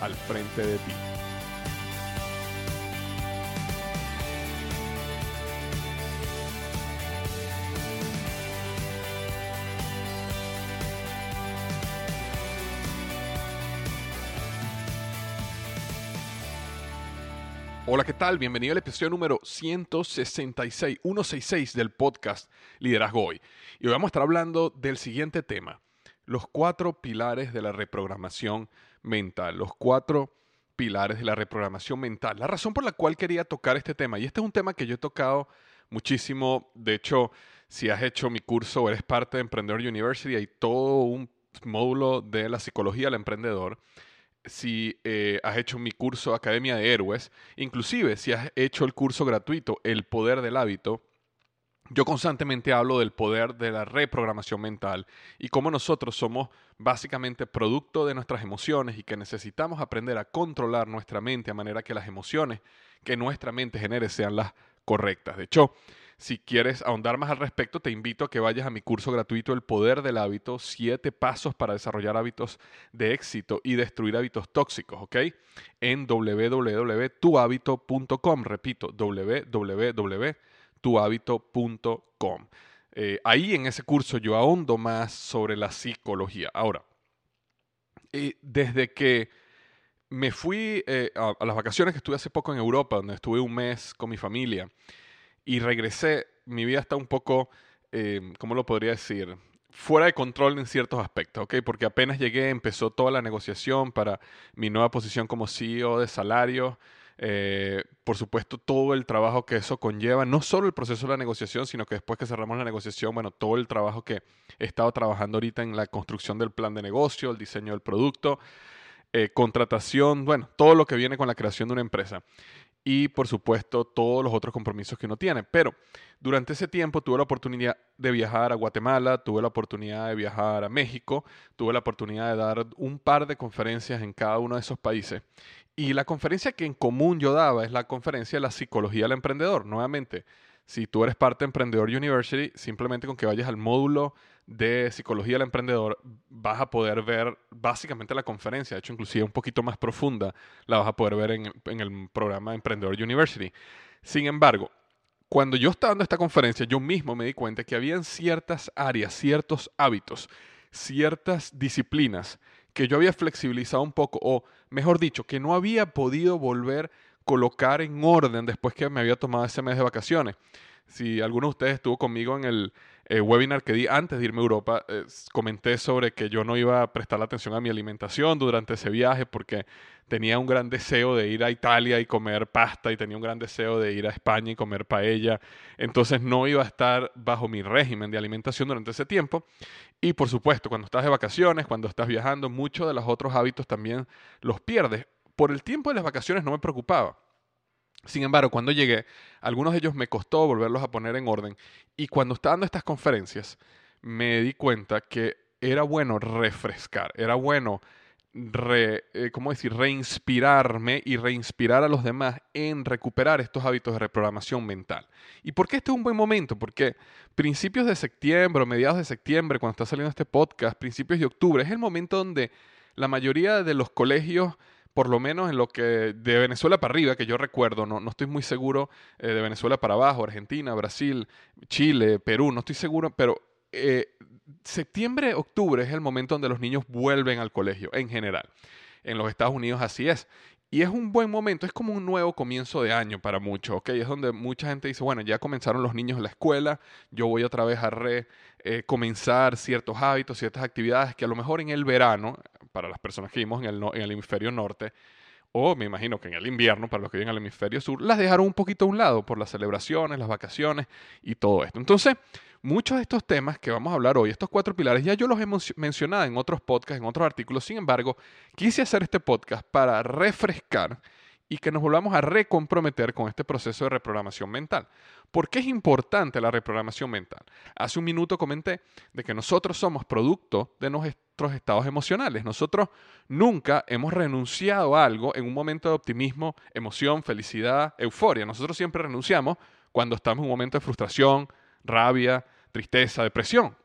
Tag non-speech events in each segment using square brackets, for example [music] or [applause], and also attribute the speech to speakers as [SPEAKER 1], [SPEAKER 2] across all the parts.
[SPEAKER 1] al frente de ti. Hola, ¿qué tal? Bienvenido al episodio número 166, 166 del podcast Liderazgo Hoy. Y hoy vamos a estar hablando del siguiente tema, los cuatro pilares de la reprogramación mental, los cuatro pilares de la reprogramación mental. La razón por la cual quería tocar este tema, y este es un tema que yo he tocado muchísimo, de hecho, si has hecho mi curso o eres parte de Emprendedor University, hay todo un módulo de la psicología del emprendedor si eh, has hecho mi curso Academia de Héroes, inclusive si has hecho el curso gratuito El Poder del Hábito, yo constantemente hablo del poder de la reprogramación mental y cómo nosotros somos básicamente producto de nuestras emociones y que necesitamos aprender a controlar nuestra mente a manera que las emociones que nuestra mente genere sean las correctas. De hecho, si quieres ahondar más al respecto, te invito a que vayas a mi curso gratuito El Poder del Hábito, siete pasos para desarrollar hábitos de éxito y destruir hábitos tóxicos, ¿ok? En www.tuhabito.com, repito, www.tuhabito.com. Eh, ahí en ese curso yo ahondo más sobre la psicología. Ahora, eh, desde que me fui eh, a, las vacaciones que estuve hace poco en Europa, donde estuve un mes con mi familia, y regresé, mi vida está un poco, ¿cómo lo podría decir? Fuera de control en ciertos aspectos, ¿ok? Porque apenas llegué, empezó toda la negociación para mi nueva posición como CEO de salario. Eh, por supuesto, todo el trabajo que eso conlleva, no solo el proceso de la negociación, sino que después que cerramos la negociación, bueno, todo el trabajo que he estado trabajando ahorita en la construcción del plan de negocio, el diseño del producto, eh, contratación, bueno, todo lo que viene con la creación de una empresa y por supuesto todos los otros compromisos que uno tiene. Pero durante ese tiempo tuve la oportunidad de viajar a Guatemala, tuve la oportunidad de viajar a México, tuve la oportunidad de dar un par de conferencias en cada uno de esos países. Y la conferencia que en común yo daba es la conferencia de la psicología del emprendedor. Nuevamente, si tú eres parte de Emprendedor University, simplemente con que vayas al módulo de psicología del emprendedor, vas a poder ver básicamente la conferencia, de hecho inclusive un poquito más profunda, la vas a poder ver en, en el programa Emprendedor University. Sin embargo, cuando yo estaba dando esta conferencia, yo mismo me di cuenta que habían ciertas áreas, ciertos hábitos, ciertas disciplinas que yo había flexibilizado un poco, o mejor dicho, que no había podido volver colocar en orden después que me había tomado ese mes de vacaciones. Si alguno de ustedes estuvo conmigo en el, eh, webinar que di antes de irme a Europa, eh, comenté sobre que yo no iba a prestar atención a mi alimentación durante ese viaje porque tenía un gran deseo de ir a Italia y comer pasta y tenía un gran deseo de ir a España y comer paella. Entonces no iba a estar bajo mi régimen de alimentación durante ese tiempo. Y por supuesto, cuando estás de vacaciones, cuando estás viajando, muchos de los otros hábitos también los pierdes. Por el tiempo de las vacaciones no me preocupaba. Sin embargo, cuando llegué, algunos de ellos me costó volverlos a poner en orden. Y cuando estaba dando estas conferencias, me di cuenta que era bueno refrescar, era bueno re, eh, ¿cómo decir? reinspirarme y reinspirar a los demás en recuperar estos hábitos de reprogramación mental. ¿Y por qué este es un buen momento? Porque principios de septiembre mediados de septiembre, cuando está saliendo este podcast, principios de octubre, es el momento donde la mayoría de los colegios por lo menos en lo que de Venezuela para arriba, que yo recuerdo, no, no estoy muy seguro eh, de Venezuela para abajo, Argentina, Brasil, Chile, Perú, no estoy seguro, pero eh, septiembre, octubre es el momento donde los niños vuelven al colegio en general. En los Estados Unidos así es. Y es un buen momento, es como un nuevo comienzo de año para muchos, ¿ok? Es donde mucha gente dice, bueno, ya comenzaron los niños en la escuela, yo voy otra vez a recomenzar eh, ciertos hábitos, ciertas actividades que a lo mejor en el verano, para las personas que vivimos en el, en el hemisferio norte, o me imagino que en el invierno, para los que viven en el hemisferio sur, las dejaron un poquito a un lado por las celebraciones, las vacaciones y todo esto. Entonces, Muchos de estos temas que vamos a hablar hoy, estos cuatro pilares, ya yo los he mencionado en otros podcasts, en otros artículos. Sin embargo, quise hacer este podcast para refrescar y que nos volvamos a recomprometer con este proceso de reprogramación mental. ¿Por qué es importante la reprogramación mental? Hace un minuto comenté de que nosotros somos producto de nuestros estados emocionales. Nosotros nunca hemos renunciado a algo en un momento de optimismo, emoción, felicidad, euforia. Nosotros siempre renunciamos cuando estamos en un momento de frustración, rabia, tristeza, depresión.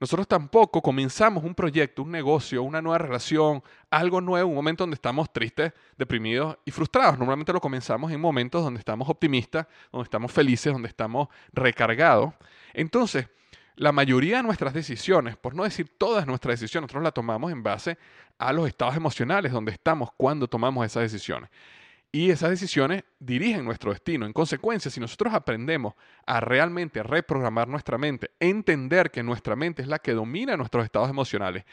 [SPEAKER 1] Nosotros tampoco comenzamos un proyecto, un negocio, una nueva relación, algo nuevo, un momento donde estamos tristes, deprimidos y frustrados. Normalmente lo comenzamos en momentos donde estamos optimistas, donde estamos felices, donde estamos recargados. Entonces, la mayoría de nuestras decisiones, por no decir todas nuestras decisiones, nosotros las tomamos en base a los estados emocionales donde estamos cuando tomamos esas decisiones. Y esas decisiones dirigen nuestro destino. En consecuencia, si nosotros aprendemos a realmente reprogramar nuestra mente, entender que nuestra mente es la que domina nuestros estados emocionales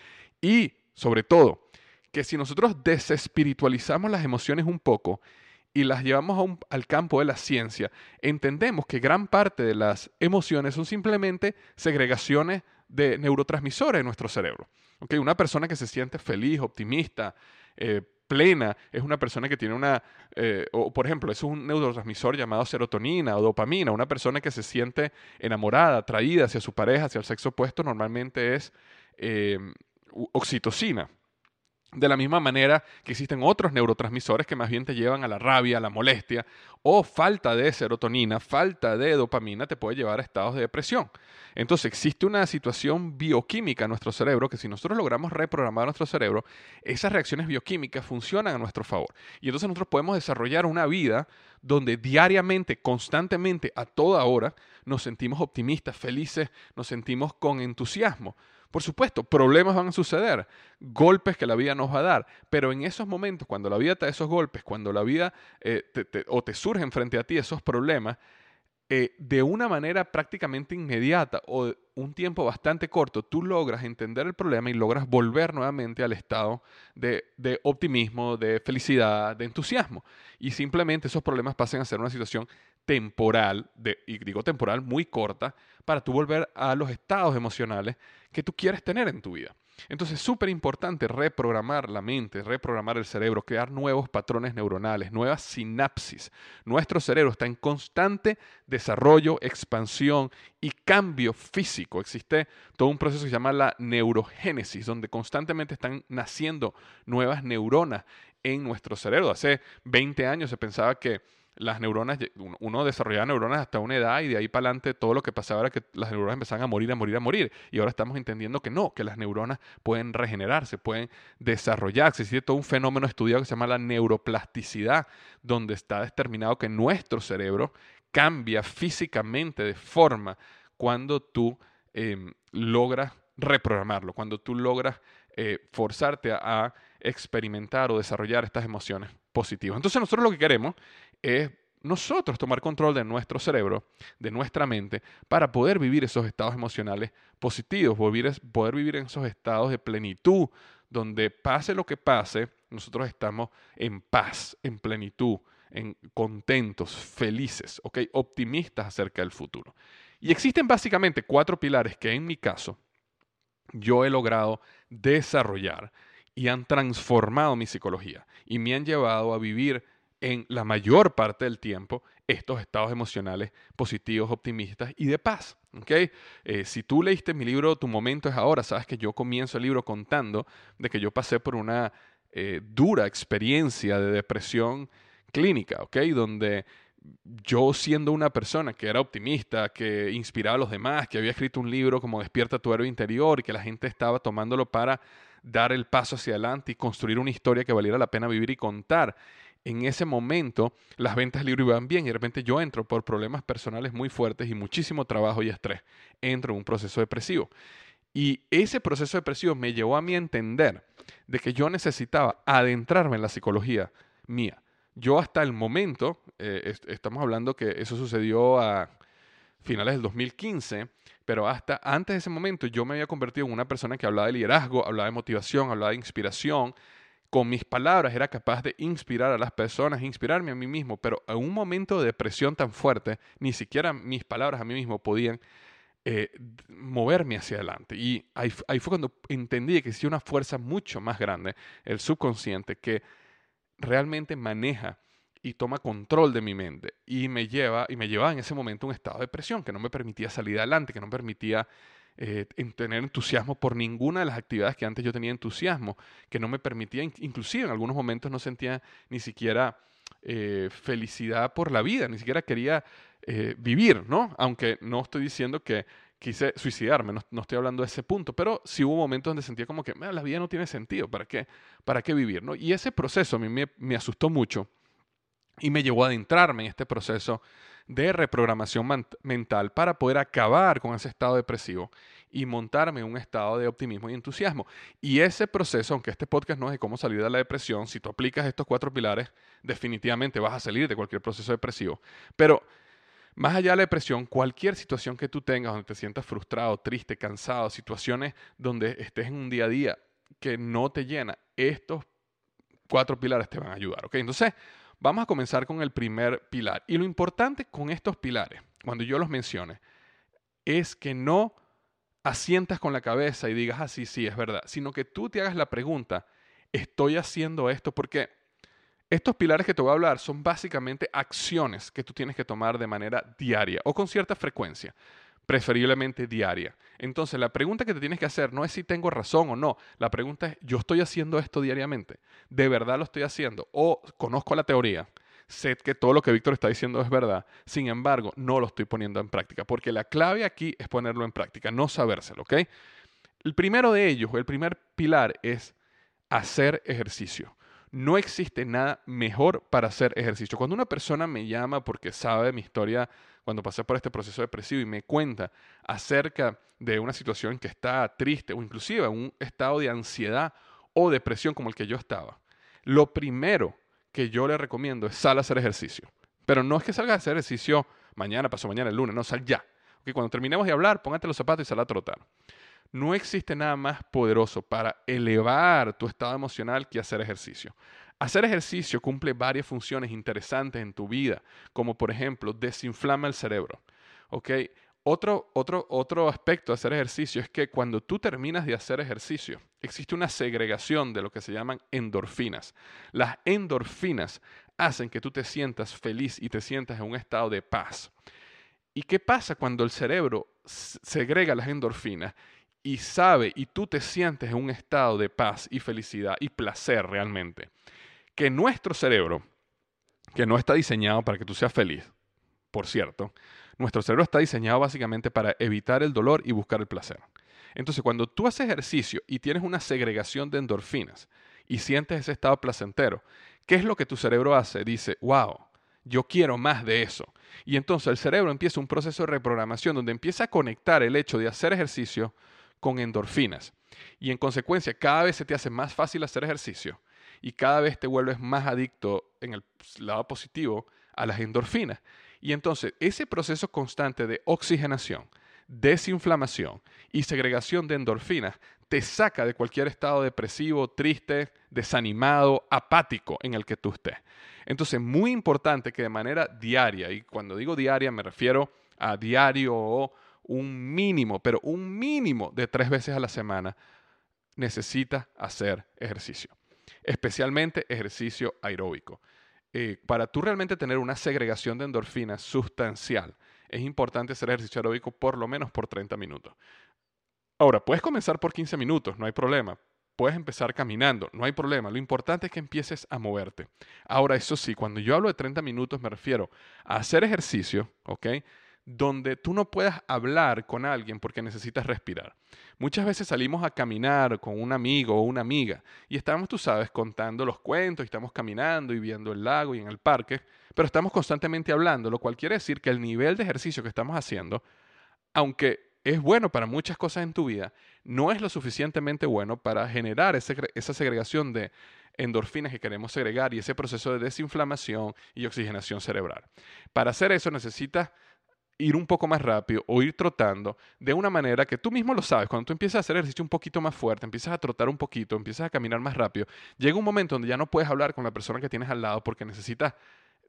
[SPEAKER 1] y, sobre todo, que si nosotros desespiritualizamos las emociones un poco y las llevamos al campo de la ciencia, entendemos que gran parte de las emociones son simplemente segregaciones de neurotransmisores en nuestro cerebro. Una persona que se siente feliz, optimista, eh, plena es una persona que tiene una, eh, o por ejemplo, es un neurotransmisor llamado serotonina o dopamina. Una persona que se siente enamorada, atraída hacia su pareja, hacia el sexo opuesto, normalmente es eh, oxitocina. De la misma manera que existen otros neurotransmisores que más bien te llevan a la rabia, a la molestia, o falta de serotonina, falta de dopamina te puede llevar a estados de depresión. Entonces existe una situación bioquímica en nuestro cerebro que si nosotros logramos reprogramar nuestro cerebro, esas reacciones bioquímicas funcionan a nuestro favor. Y entonces nosotros podemos desarrollar una vida donde diariamente, constantemente, a toda hora, nos sentimos optimistas, felices, nos sentimos con entusiasmo. Por supuesto, problemas van a suceder, golpes que la vida nos va a dar, pero en esos momentos, cuando la vida te da esos golpes, cuando la vida eh, o te surgen frente a ti esos problemas, eh, de una manera prácticamente inmediata o un tiempo bastante corto, tú logras entender el problema y logras volver nuevamente al estado de, optimismo, de felicidad, de entusiasmo. Y simplemente esos problemas pasan a ser una situación temporal, de, y digo temporal, muy corta, para tú volver a los estados emocionales que tú quieres tener en tu vida. Entonces es súper importante reprogramar la mente, reprogramar el cerebro, crear nuevos patrones neuronales, nuevas sinapsis. Nuestro cerebro está en constante desarrollo, expansión y cambio físico. Existe todo un proceso que se llama la neurogénesis, donde constantemente están naciendo nuevas neuronas en nuestro cerebro. Hace 20 años se pensaba que las neuronas, uno desarrollaba neuronas hasta una edad y de ahí para adelante todo lo que pasaba era que las neuronas empezaban a morir, a morir, a morir. Y ahora estamos entendiendo que no, que las neuronas pueden regenerarse, pueden desarrollarse. Existe todo un fenómeno estudiado que se llama la neuroplasticidad, donde está determinado que nuestro cerebro cambia físicamente de forma cuando tú em, logras reprogramarlo, cuando tú logras eh, forzarte a experimentar o desarrollar estas emociones positivas. Entonces nosotros lo que queremos es nosotros tomar control de nuestro cerebro, de nuestra mente, para poder vivir esos estados emocionales positivos, poder vivir en esos estados de plenitud, donde pase lo que pase, nosotros estamos en paz, en plenitud, en contentos, felices, optimistas acerca del futuro. Y existen básicamente cuatro pilares que en mi caso yo he logrado desarrollar y han transformado mi psicología y me han llevado a vivir en la mayor parte del tiempo estos estados emocionales positivos, optimistas y de paz. ¿okay? Eh, si tú leíste mi libro Tu momento es ahora, sabes que yo comienzo el libro contando de que yo pasé por una eh, dura experiencia de depresión clínica, ¿ok? Donde yo siendo una persona que era optimista, que inspiraba a los demás, que había escrito un libro como Despierta tu héroe interior y que la gente estaba tomándolo para dar el paso hacia adelante y construir una historia que valiera la pena vivir y contar. En ese momento las ventas del libro iban bien y de repente yo entro por problemas personales muy fuertes y muchísimo trabajo y estrés. Entro en un proceso depresivo. Y ese proceso depresivo me llevó a mí entender de que yo necesitaba adentrarme en la psicología mía yo hasta el momento, eh, estamos hablando que eso sucedió a finales del 2015, pero hasta antes de ese momento yo me había convertido en una persona que hablaba de liderazgo, hablaba de motivación, hablaba de inspiración. Con mis palabras era capaz de inspirar a las personas, inspirarme a mí mismo, pero en un momento de depresión tan fuerte, ni siquiera mis palabras a mí mismo podían eh, moverme hacia adelante. Y ahí, fue cuando entendí que existía una fuerza mucho más grande, el subconsciente, que realmente maneja y toma control de mi mente y me lleva y me llevaba en ese momento un estado de presión que no me permitía salir adelante, que no me permitía eh, tener entusiasmo por ninguna de las actividades que antes yo tenía entusiasmo, que no me permitía, inclusive en algunos momentos no sentía ni siquiera eh, felicidad por la vida, ni siquiera quería eh, vivir, ¿no? Aunque no estoy diciendo que quise suicidarme, no, estoy hablando de ese punto, pero sí hubo momentos donde sentía como que la vida no tiene sentido, ¿para qué, para qué vivir? ¿no? Y ese proceso a mí me, asustó mucho y me llevó a adentrarme en este proceso de reprogramación mental para poder acabar con ese estado depresivo y montarme en un estado de optimismo y entusiasmo. Y ese proceso, aunque este podcast no es de cómo salir de la depresión, si tú aplicas estos cuatro pilares, definitivamente vas a salir de cualquier proceso depresivo. Pero más allá de la depresión, cualquier situación que tú tengas donde te sientas frustrado, triste, cansado, situaciones donde estés en un día a día que no te llena, estos cuatro pilares te van a ayudar. ¿ok? Entonces, vamos a comenzar con el primer pilar. Y lo importante con estos pilares, cuando yo los mencione, es que no asientas con la cabeza y digas, así, ah, sí, es verdad, sino que tú te hagas la pregunta, ¿estoy haciendo esto? Porque estos pilares que te voy a hablar son básicamente acciones que tú tienes que tomar de manera diaria o con cierta frecuencia, preferiblemente diaria. Entonces, la pregunta que te tienes que hacer no es si tengo razón o no. La pregunta es, ¿yo estoy haciendo esto diariamente? ¿De verdad lo estoy haciendo? ¿O conozco la teoría? Sé que todo lo que Víctor está diciendo es verdad. Sin embargo, no lo estoy poniendo en práctica. Porque la clave aquí es ponerlo en práctica, no sabérselo. El primero de ellos, el primer pilar es hacer ejercicio. No existe nada mejor para hacer ejercicio. Cuando una persona me llama porque sabe mi historia cuando pasé por este proceso depresivo y me cuenta acerca de una situación que está triste o inclusive un estado de ansiedad o depresión como el que yo estaba, lo primero que yo le recomiendo es sal a hacer ejercicio. Pero no es que salga a hacer ejercicio mañana, pasó mañana, el lunes, no, sal ya. Okay, cuando terminemos de hablar, póngate los zapatos y sal a trotar. No existe nada más poderoso para elevar tu estado emocional que hacer ejercicio. Hacer ejercicio cumple varias funciones interesantes en tu vida, como por ejemplo desinflama el cerebro. Otro, otro, otro aspecto de hacer ejercicio es que cuando tú terminas de hacer ejercicio, existe una segregación de lo que se llaman endorfinas. Las endorfinas hacen que tú te sientas feliz y te sientas en un estado de paz. ¿Y qué pasa cuando el cerebro segrega las endorfinas y sabe y tú te sientes en un estado de paz y felicidad y placer realmente, que nuestro cerebro, que no está diseñado para que tú seas feliz, por cierto, nuestro cerebro está diseñado básicamente para evitar el dolor y buscar el placer. Entonces, cuando tú haces ejercicio y tienes una segregación de endorfinas y sientes ese estado placentero, ¿qué es lo que tu cerebro hace? Dice, wow, yo quiero más de eso. Y entonces el cerebro empieza un proceso de reprogramación donde empieza a conectar el hecho de hacer ejercicio con endorfinas. Y en consecuencia, cada vez se te hace más fácil hacer ejercicio y cada vez te vuelves más adicto en el lado positivo a las endorfinas. Y entonces ese proceso constante de oxigenación, desinflamación y segregación de endorfinas te saca de cualquier estado depresivo, triste, desanimado, apático en el que tú estés. Entonces, muy importante que de manera diaria, y cuando digo diaria me refiero a diario o un mínimo, pero un mínimo de tres veces a la semana, necesitas hacer ejercicio, especialmente ejercicio aeróbico. Eh, para tú realmente tener una segregación de endorfinas sustancial, es importante hacer ejercicio aeróbico por lo menos por 30 minutos. Ahora, puedes comenzar por 15 minutos, no hay problema. Puedes empezar caminando, no hay problema. Lo importante es que empieces a moverte. Ahora, eso sí, cuando yo hablo de 30 minutos me refiero a hacer ejercicio, ¿ok? Donde tú no puedas hablar con alguien porque necesitas respirar. Muchas veces salimos a caminar con un amigo o una amiga y estamos, tú sabes, contando los cuentos y estamos caminando y viendo el lago y en el parque, pero estamos constantemente hablando, lo cual quiere decir que el nivel de ejercicio que estamos haciendo, aunque es bueno para muchas cosas en tu vida, no es lo suficientemente bueno para generar esa segregación de endorfinas que queremos segregar y ese proceso de desinflamación y oxigenación cerebral. Para hacer eso necesitas ir un poco más rápido o ir trotando de una manera que tú mismo lo sabes. Cuando tú empiezas a hacer ejercicio un poquito más fuerte, empiezas a trotar un poquito, empiezas a caminar más rápido, llega un momento donde ya no puedes hablar con la persona que tienes al lado porque necesitas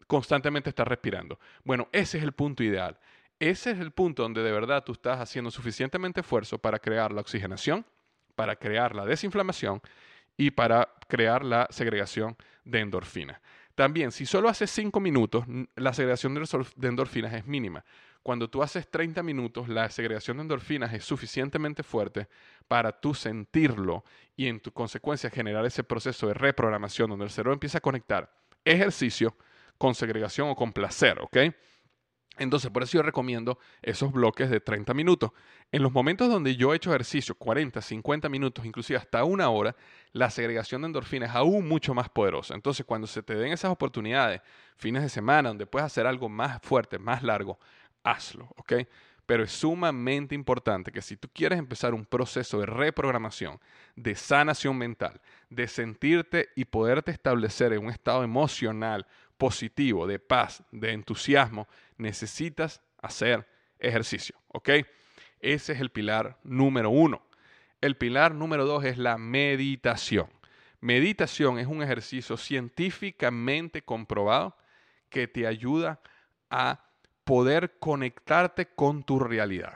[SPEAKER 1] constantemente estar respirando. Bueno, ese es el punto ideal. Ese es el punto donde de verdad tú estás haciendo suficientemente esfuerzo para crear la oxigenación, para crear la desinflamación y para crear la segregación de endorfinas. También, si solo haces 5 minutos, la segregación de endorfinas es mínima. Cuando tú haces 30 minutos, la segregación de endorfinas es suficientemente fuerte para tú sentirlo y en tu consecuencia generar ese proceso de reprogramación donde el cerebro empieza a conectar ejercicio con segregación o con placer, ¿ok? Entonces, por eso yo recomiendo esos bloques de 30 minutos. En los momentos donde yo he hecho ejercicio, 40, 50 minutos, inclusive hasta una hora, la segregación de endorfinas es aún mucho más poderosa. Entonces, cuando se te den esas oportunidades, fines de semana, donde puedes hacer algo más fuerte, más largo, hazlo, ¿ok? Pero es sumamente importante que si tú quieres empezar un proceso de reprogramación, de sanación mental, de sentirte y poderte establecer en un estado emocional positivo, de paz, de entusiasmo, necesitas hacer ejercicio, ¿ok? Ese es el pilar número uno. El pilar número dos es la meditación. Meditación es un ejercicio científicamente comprobado que te ayuda a poder conectarte con tu realidad,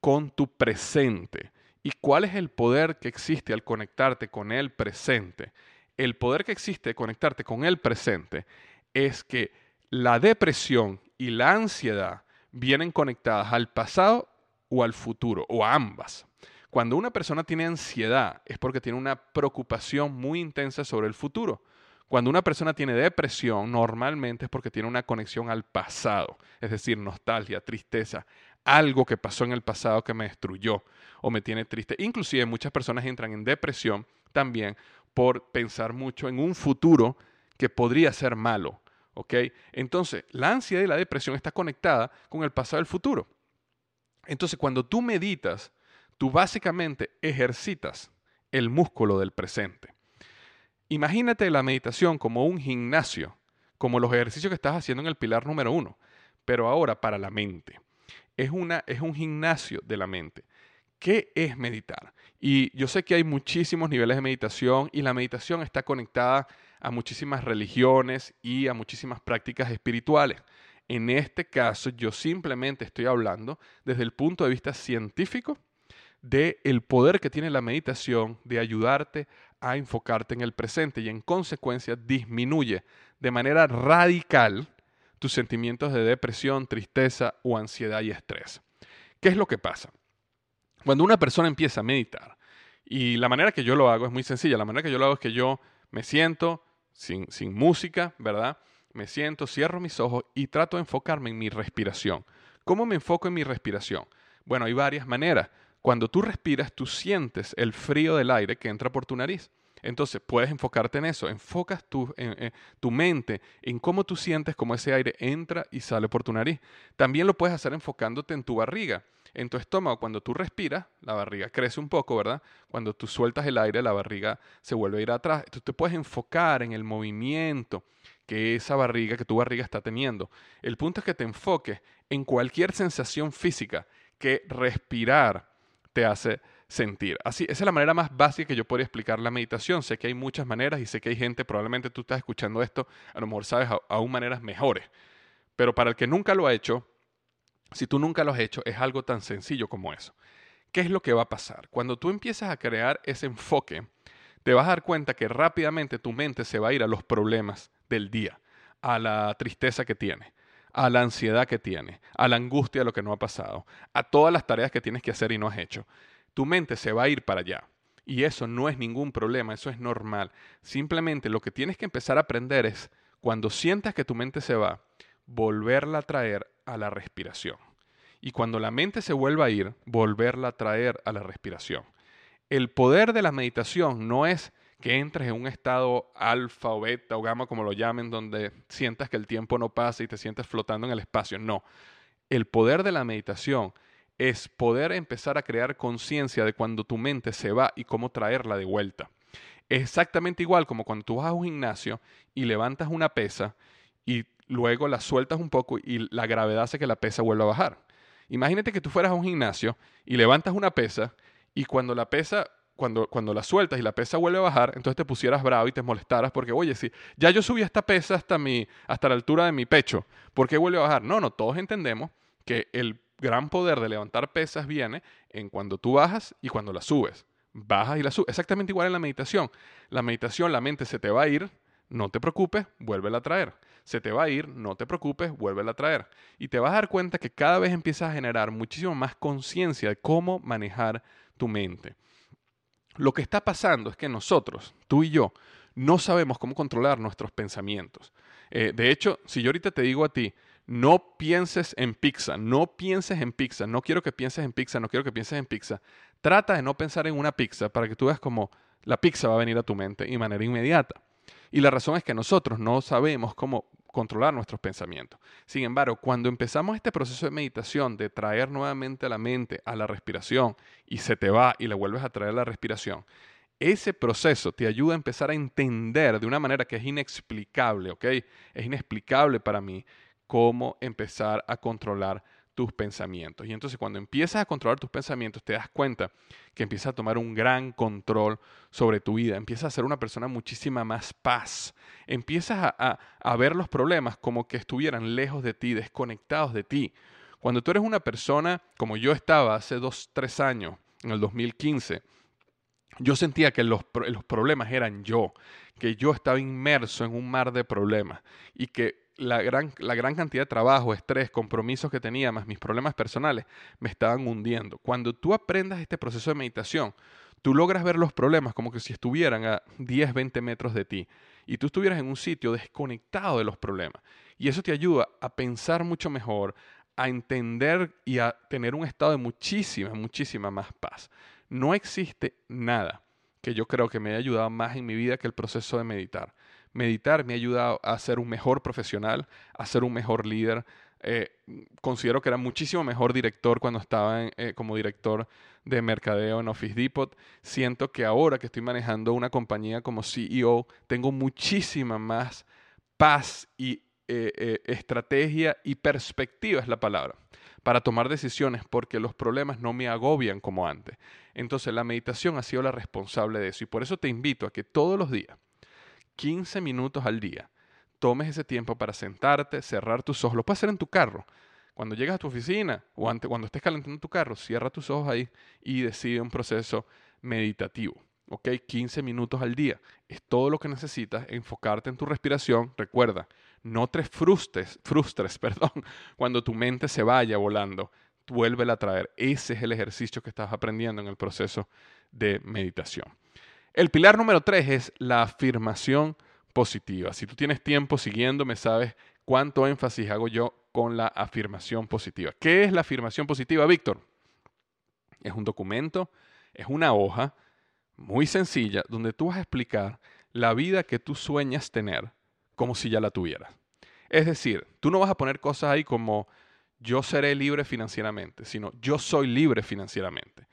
[SPEAKER 1] con tu presente. ¿Y cuál es el poder que existe al conectarte con el presente? El poder que existe conectarte con el presente es que la depresión y la ansiedad vienen conectadas al pasado o al futuro, o a ambas. Cuando una persona tiene ansiedad es porque tiene una preocupación muy intensa sobre el futuro. Cuando una persona tiene depresión, normalmente es porque tiene una conexión al pasado, es decir, nostalgia, tristeza, algo que pasó en el pasado que me destruyó o me tiene triste. Inclusive muchas personas entran en depresión también por pensar mucho en un futuro que podría ser malo ¿Ok? Entonces, la ansiedad y la depresión está conectada con el pasado y el futuro. Entonces, cuando tú meditas, tú básicamente ejercitas el músculo del presente. Imagínate la meditación como un gimnasio, como los ejercicios que estás haciendo en el pilar número uno, pero ahora para la mente. Es, una, es un gimnasio de la mente. ¿Qué es meditar? Y yo sé que hay muchísimos niveles de meditación y la meditación está conectada a muchísimas religiones y a muchísimas prácticas espirituales. En este caso, yo simplemente estoy hablando desde el punto de vista científico de el poder que tiene la meditación de ayudarte a enfocarte en el presente y en consecuencia disminuye de manera radical tus sentimientos de depresión, tristeza o ansiedad y estrés. ¿Qué es lo que pasa? Cuando una persona empieza a meditar, y la manera que yo lo hago es muy sencilla, la manera que yo lo hago es que yo me siento, sin, música, ¿verdad? Me siento, cierro mis ojos y trato de enfocarme en mi respiración. ¿Cómo me enfoco en mi respiración? Bueno, hay varias maneras. Cuando tú respiras, tú sientes el frío del aire que entra por tu nariz. Entonces, puedes enfocarte en eso. Enfocas tu, tu mente en cómo tú sientes cómo ese aire entra y sale por tu nariz. También lo puedes hacer enfocándote en tu barriga en tu estómago, cuando tú respiras, la barriga crece un poco, ¿verdad? Cuando tú sueltas el aire, la barriga se vuelve a ir atrás. Tú te puedes enfocar en el movimiento que esa barriga, que tu barriga está teniendo. El punto es que te enfoques en cualquier sensación física que respirar te hace sentir. Así, esa es la manera más básica que yo podría explicar la meditación. Sé que hay muchas maneras y sé que hay gente, probablemente tú estás escuchando esto, a lo mejor sabes aún maneras mejores. Pero para el que nunca lo ha hecho, si tú nunca lo has hecho, es algo tan sencillo como eso. ¿Qué es lo que va a pasar? Cuando tú empiezas a crear ese enfoque, te vas a dar cuenta que rápidamente tu mente se va a ir a los problemas del día, a la tristeza que tiene, a la ansiedad que tiene, a la angustia de lo que no ha pasado, a todas las tareas que tienes que hacer y no has hecho. Tu mente se va a ir para allá. Y eso no es ningún problema, eso es normal. Simplemente lo que tienes que empezar a aprender es, cuando sientas que tu mente se va, volverla a traer a la respiración. Y cuando la mente se vuelva a ir, volverla a traer a la respiración. El poder de la meditación no es que entres en un estado alfa o beta o gamma, como lo llamen, donde sientas que el tiempo no pasa y te sientes flotando en el espacio. No. El poder de la meditación es poder empezar a crear conciencia de cuando tu mente se va y cómo traerla de vuelta. Es exactamente igual como cuando tú vas a un gimnasio y levantas una pesa y luego la sueltas un poco y la gravedad hace que la pesa vuelva a bajar. Imagínate que tú fueras a un gimnasio y levantas una pesa y cuando la pesa, cuando, cuando la sueltas y la pesa vuelve a bajar, entonces te pusieras bravo y te molestaras porque, oye, si ya yo subí esta pesa hasta, mi, hasta la altura de mi pecho, ¿por qué vuelve a bajar? No, no, todos entendemos que el gran poder de levantar pesas viene en cuando tú bajas y cuando la subes. Bajas y la subes. Exactamente igual en la meditación. La meditación, la mente se te va a ir, no te preocupes, vuélvela a traer. Se te va a ir, no te preocupes, vuélvela a traer. Y te vas a dar cuenta que cada vez empiezas a generar muchísimo más conciencia de cómo manejar tu mente. Lo que está pasando es que nosotros, tú y yo, no sabemos cómo controlar nuestros pensamientos. Eh, de hecho, si yo ahorita te digo a ti, no pienses en pizza, no pienses en pizza, no quiero que pienses en pizza, no quiero que pienses en pizza, trata de no pensar en una pizza para que tú veas cómo la pizza va a venir a tu mente de manera inmediata. Y la razón es que nosotros no sabemos cómo controlar nuestros pensamientos. Sin embargo, cuando empezamos este proceso de meditación, de traer nuevamente a la mente a la respiración y se te va y le vuelves a traer la respiración, ese proceso te ayuda a empezar a entender de una manera que es inexplicable, ¿ok? Es inexplicable para mí cómo empezar a controlar tus pensamientos. Y entonces cuando empiezas a controlar tus pensamientos, te das cuenta que empiezas a tomar un gran control sobre tu vida, empiezas a ser una persona muchísima más paz, empiezas a, a, ver los problemas como que estuvieran lejos de ti, desconectados de ti. Cuando tú eres una persona como yo estaba hace dos, tres años, en el 2015, yo sentía que los, los problemas eran yo, que yo estaba inmerso en un mar de problemas y que la gran, la gran cantidad de trabajo, estrés, compromisos que tenía, más mis problemas personales, me estaban hundiendo. Cuando tú aprendas este proceso de meditación, tú logras ver los problemas como que si estuvieran a 10, 20 metros de ti y tú estuvieras en un sitio desconectado de los problemas. Y eso te ayuda a pensar mucho mejor, a entender y a tener un estado de muchísima, muchísima más paz. No existe nada que yo creo que me haya ayudado más en mi vida que el proceso de meditar meditar me ha ayudado a ser un mejor profesional, a ser un mejor líder. Eh, considero que era muchísimo mejor director cuando estaba eh, como director de mercadeo en Office Depot. Siento que ahora que estoy manejando una compañía como CEO, tengo muchísima más paz y eh, estrategia y perspectiva es la palabra para tomar decisiones porque los problemas no me agobian como antes. Entonces la meditación ha sido la responsable de eso y por eso te invito a que todos los días 15 minutos al día, tomes ese tiempo para sentarte, cerrar tus ojos. Lo puedes hacer en tu carro. Cuando llegas a tu oficina o cuando estés calentando tu carro, cierra tus ojos ahí y decide un proceso meditativo. ¿Ok? 15 minutos al día. Es todo lo que necesitas, enfocarte en tu respiración. Recuerda, no te frustres, frustres [laughs] perdón, cuando tu mente se vaya volando. Vuélvela a traer. Ese es el ejercicio que estás aprendiendo en el proceso de meditación. El pilar número tres es la afirmación positiva. Si tú tienes tiempo siguiéndome, sabes cuánto énfasis hago yo con la afirmación positiva. ¿Qué es la afirmación positiva, Víctor? Es un documento, es una hoja muy sencilla donde tú vas a explicar la vida que tú sueñas tener como si ya la tuvieras. Es decir, tú no vas a poner cosas ahí como yo seré libre financieramente, sino yo soy libre financieramente.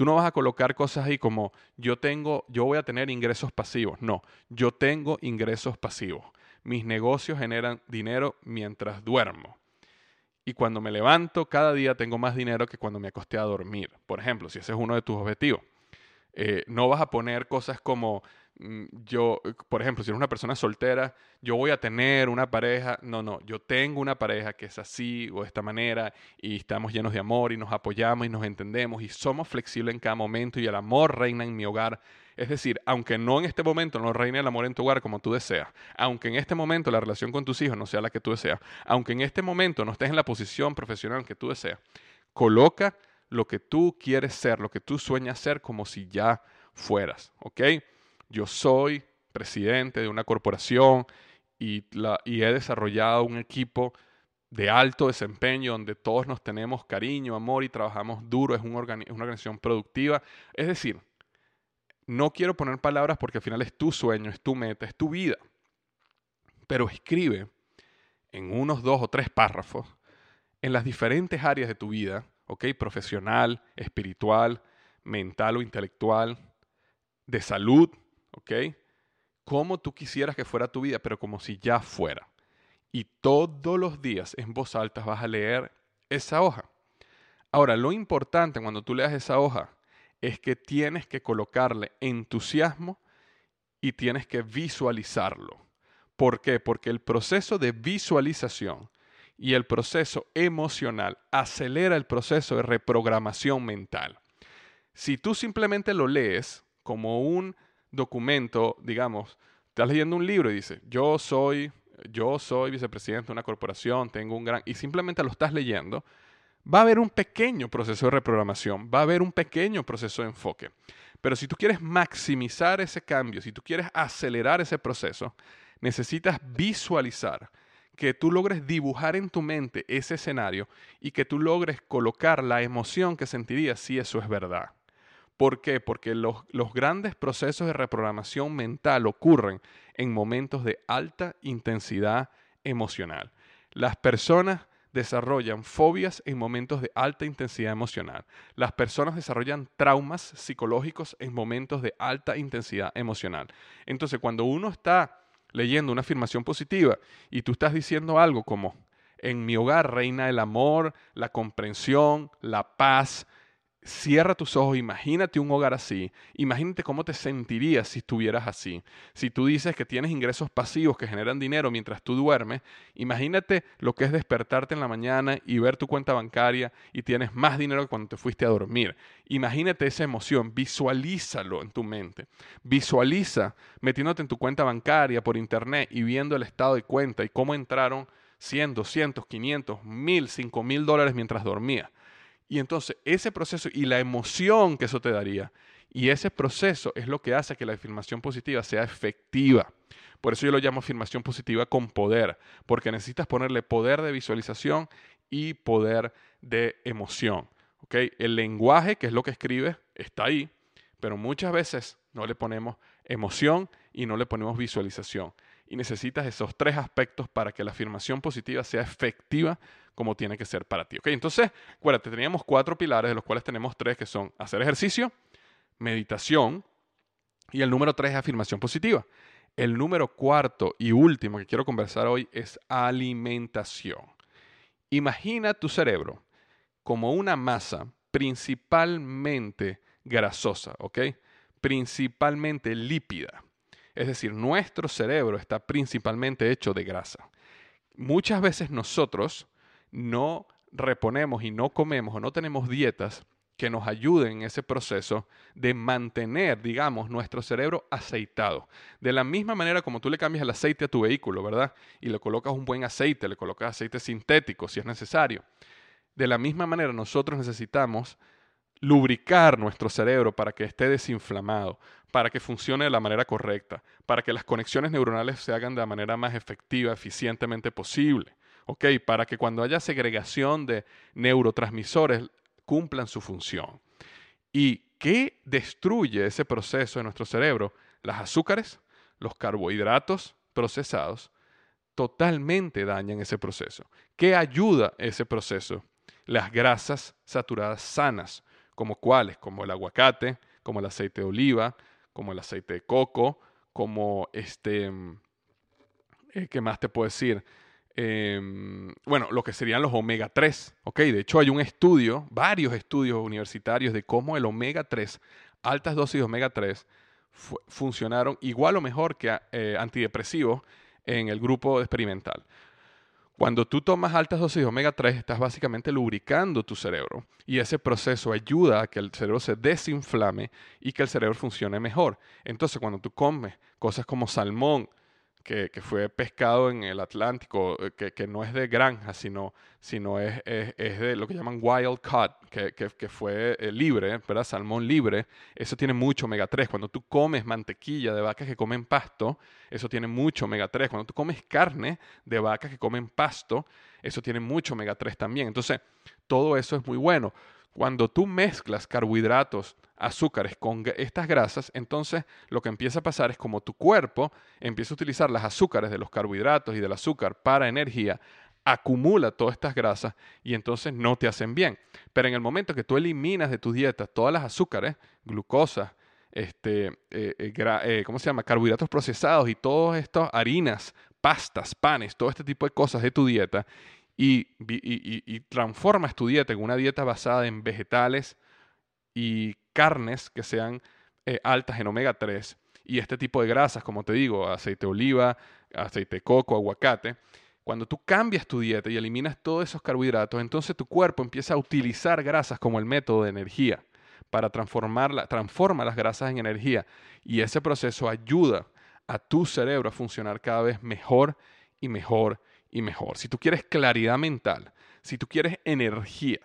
[SPEAKER 1] Tú no vas a colocar cosas ahí como yo tengo, yo voy a tener ingresos pasivos. No, yo tengo ingresos pasivos. mis negocios generan dinero mientras duermo. Y cuando me levanto, cada día tengo más dinero que cuando me acosté a dormir. Por ejemplo, si ese es uno de tus objetivos. Eh, no vas a poner cosas como yo, por ejemplo, si eres una persona soltera, yo voy a tener una pareja. No, no, yo tengo una pareja que es así o de esta manera y estamos llenos de amor y nos apoyamos y nos entendemos y somos flexibles en cada momento y el amor reina en mi hogar. Es decir, aunque no en este momento no reine el amor en tu hogar como tú deseas, aunque en este momento la relación con tus hijos no sea la que tú deseas, aunque en este momento no estés en la posición profesional que tú deseas, coloca lo que tú quieres ser, lo que tú sueñas ser como si ya fueras, ¿ok? Yo soy presidente de una corporación y, he desarrollado un equipo de alto desempeño donde todos nos tenemos cariño, amor y trabajamos duro, es, una organización productiva. Es decir, no quiero poner palabras porque al final es tu sueño, es tu meta, es tu vida, pero escribe en unos dos o tres párrafos en las diferentes áreas de tu vida ¿ok? Profesional, espiritual, mental o intelectual, de salud, ¿ok? Como tú quisieras que fuera tu vida, pero como si ya fuera. Y todos los días en voz alta vas a leer esa hoja. Ahora, lo importante cuando tú leas esa hoja es que tienes que colocarle entusiasmo y tienes que visualizarlo. ¿Por qué? Porque el proceso de visualización y el proceso emocional acelera el proceso de reprogramación mental. Si tú simplemente lo lees como un documento, digamos, estás leyendo un libro y dices, yo soy, yo soy vicepresidente de una corporación, tengo un gran, y simplemente lo estás leyendo, va a haber un pequeño proceso de reprogramación, va a haber un pequeño proceso de enfoque. Pero si tú quieres maximizar ese cambio, si tú quieres acelerar ese proceso, necesitas visualizar que tú logres dibujar en tu mente ese escenario y que tú logres colocar la emoción que sentirías si eso es verdad. ¿Por qué? Porque los, los, grandes procesos de reprogramación mental ocurren en momentos de alta intensidad emocional. Las personas desarrollan fobias en momentos de alta intensidad emocional. Las personas desarrollan traumas psicológicos en momentos de alta intensidad emocional. Entonces, cuando uno está leyendo una afirmación positiva y tú estás diciendo algo como, en mi hogar reina el amor, la comprensión, la paz, Cierra tus ojos, imagínate un hogar así, imagínate cómo te sentirías si estuvieras así. Si tú dices que tienes ingresos pasivos que generan dinero mientras tú duermes, imagínate lo que es despertarte en la mañana y ver tu cuenta bancaria y tienes más dinero que cuando te fuiste a dormir. Imagínate esa emoción, visualízalo en tu mente. Visualiza metiéndote en tu cuenta bancaria por internet y viendo el estado de cuenta y cómo entraron 100, 200, 500, 1000, 5000 dólares mientras dormías y entonces ese proceso y la emoción que eso te daría, y ese proceso es lo que hace que la afirmación positiva sea efectiva. Por eso yo lo llamo afirmación positiva con poder, porque necesitas ponerle poder de visualización y poder de emoción. ¿okay? El lenguaje, que es lo que escribes, está ahí, pero muchas veces no le ponemos emoción y no le ponemos visualización. Y necesitas esos tres aspectos para que la afirmación positiva sea efectiva como tiene que ser para ti. ¿ok? Entonces, acuérdate, teníamos cuatro pilares, de los cuales tenemos tres que son hacer ejercicio, meditación y el número tres es afirmación positiva. El número cuarto y último que quiero conversar hoy es alimentación. Imagina tu cerebro como una masa principalmente grasosa, ¿ok? Principalmente lípida. Es decir, nuestro cerebro está principalmente hecho de grasa. Muchas veces nosotros no reponemos y no comemos o no tenemos dietas que nos ayuden en ese proceso de mantener, digamos, nuestro cerebro aceitado. De la misma manera como tú le cambias el aceite a tu vehículo, ¿verdad? Y le colocas un buen aceite, le colocas aceite sintético si es necesario. De la misma manera nosotros necesitamos lubricar nuestro cerebro para que esté desinflamado, para que funcione de la manera correcta, para que las conexiones neuronales se hagan de la manera más efectiva, eficientemente posible. ¿Ok? Para que cuando haya segregación de neurotransmisores cumplan su función. ¿Y qué destruye ese proceso en nuestro cerebro? Las azúcares, los carbohidratos procesados, totalmente dañan ese proceso. ¿Qué ayuda ese proceso? Las grasas saturadas sanas, como cuáles, como el aguacate, como el aceite de oliva, como el aceite de coco, como este, Eh, ¿Qué más te puedo decir? Em, bueno, lo que serían los omega 3, ¿ok? De hecho, hay un estudio, varios estudios universitarios de cómo el omega 3, altas dosis de omega 3, funcionaron igual o mejor que eh, antidepresivos en el grupo experimental. Cuando tú tomas altas dosis de omega 3, estás básicamente lubricando tu cerebro y ese proceso ayuda a que el cerebro se desinflame y que el cerebro funcione mejor. Entonces, cuando tú comes cosas como salmón, que, fue pescado en el Atlántico, eh, que, no es de granja, sino, sino es, es, de lo que llaman wild caught, que, fue eh, libre, ¿verdad? Salmón libre, eso tiene mucho omega 3. Cuando tú comes mantequilla de vacas que comen pasto, eso tiene mucho omega 3. Cuando tú comes carne de vacas que comen pasto, eso tiene mucho omega 3 también. Entonces, todo eso es muy bueno. Cuando tú mezclas carbohidratos, azúcares con estas grasas, entonces lo que empieza a pasar es como tu cuerpo empieza a utilizar las azúcares de los carbohidratos y del azúcar para energía, acumula todas estas grasas y entonces no te hacen bien. Pero en el momento que tú eliminas de tu dieta todas las azúcares, glucosa, este, eh, eh, eh, ¿cómo se llama? Carbohidratos procesados y todas estas harinas, pastas, panes, todo este tipo de cosas de tu dieta y, transformas tu dieta en una dieta basada en vegetales y carnes que sean eh, altas en omega 3 y este tipo de grasas, como te digo, aceite de oliva, aceite de coco, aguacate, cuando tú cambias tu dieta y eliminas todos esos carbohidratos, entonces tu cuerpo empieza a utilizar grasas como el método de energía para transformarla, transforma las grasas en energía y ese proceso ayuda a tu cerebro a funcionar cada vez mejor y mejor y mejor. Si tú quieres claridad mental, si tú quieres energía,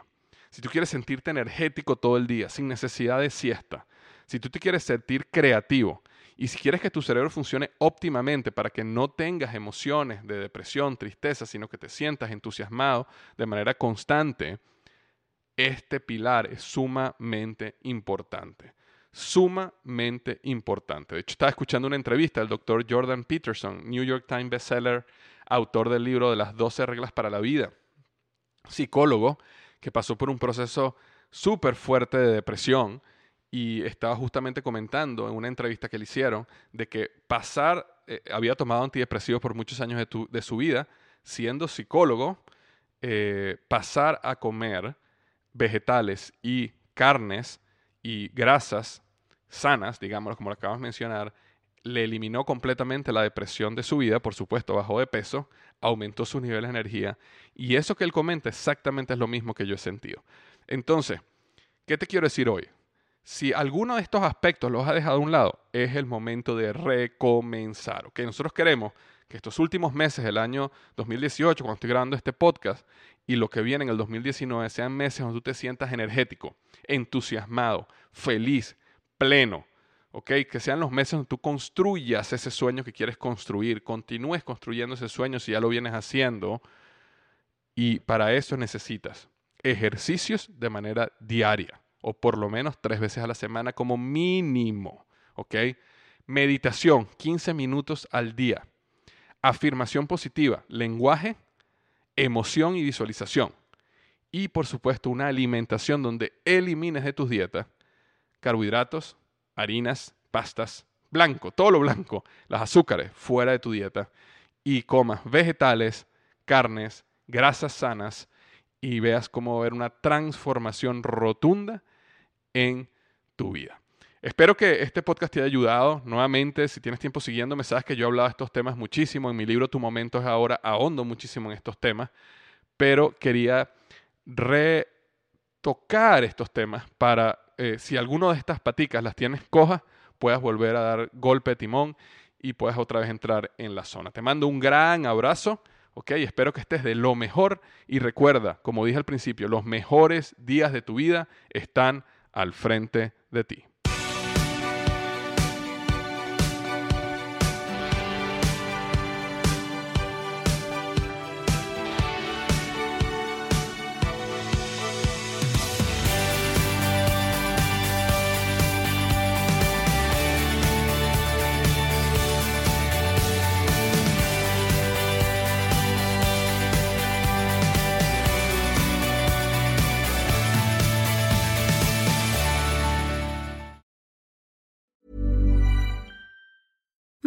[SPEAKER 1] si tú quieres sentirte energético todo el día, sin necesidad de siesta, si tú te quieres sentir creativo y si quieres que tu cerebro funcione óptimamente para que no tengas emociones de depresión, tristeza, sino que te sientas entusiasmado de manera constante, este pilar es sumamente importante. Sumamente importante. De hecho, estaba escuchando una entrevista del doctor Jordan Peterson, New York Times bestseller autor del libro de las 12 reglas para la vida, psicólogo que pasó por un proceso súper fuerte de depresión y estaba justamente comentando en una entrevista que le hicieron de que pasar, eh, había tomado antidepresivos por muchos años de, su vida, siendo psicólogo, eh, pasar a comer vegetales y carnes y grasas sanas, digamos, como lo acabamos de mencionar, le eliminó completamente la depresión de su vida, por supuesto, bajó de peso, aumentó sus niveles de energía, y eso que él comenta exactamente es lo mismo que yo he sentido. Entonces, ¿qué te quiero decir hoy? Si alguno de estos aspectos los ha dejado a un lado, es el momento de recomenzar. ¿ok? Nosotros queremos que estos últimos meses del año 2018, cuando estoy grabando este podcast, y lo que viene en el 2019 sean meses donde tú te sientas energético, entusiasmado, feliz, pleno, que sean los meses donde tú construyas ese sueño que quieres construir, continúes construyendo ese sueño si ya lo vienes haciendo. Y para eso necesitas ejercicios de manera diaria, o por lo menos tres veces a la semana como mínimo, ¿ok? Meditación, 15 minutos al día. Afirmación positiva, lenguaje, emoción y visualización. Y por supuesto una alimentación donde elimines de tus dietas carbohidratos, harinas, pastas, blanco, todo lo blanco, las azúcares fuera de tu dieta y comas vegetales, carnes, grasas sanas y veas cómo va a haber una transformación rotunda en tu vida. Espero que este podcast te haya ayudado. Nuevamente, si tienes tiempo siguiéndome, sabes que yo he hablado de estos temas muchísimo. En mi libro Tu Momento es ahora, ahondo muchísimo en estos temas, pero quería retocar estos temas para eh, si alguno de estas paticas las tienes cojas, puedas volver a dar golpe de timón y puedas otra vez entrar en la zona. Te mando un gran abrazo, ¿ok? Espero que estés de lo mejor y recuerda, como dije al principio, los mejores días de tu vida están al frente de ti.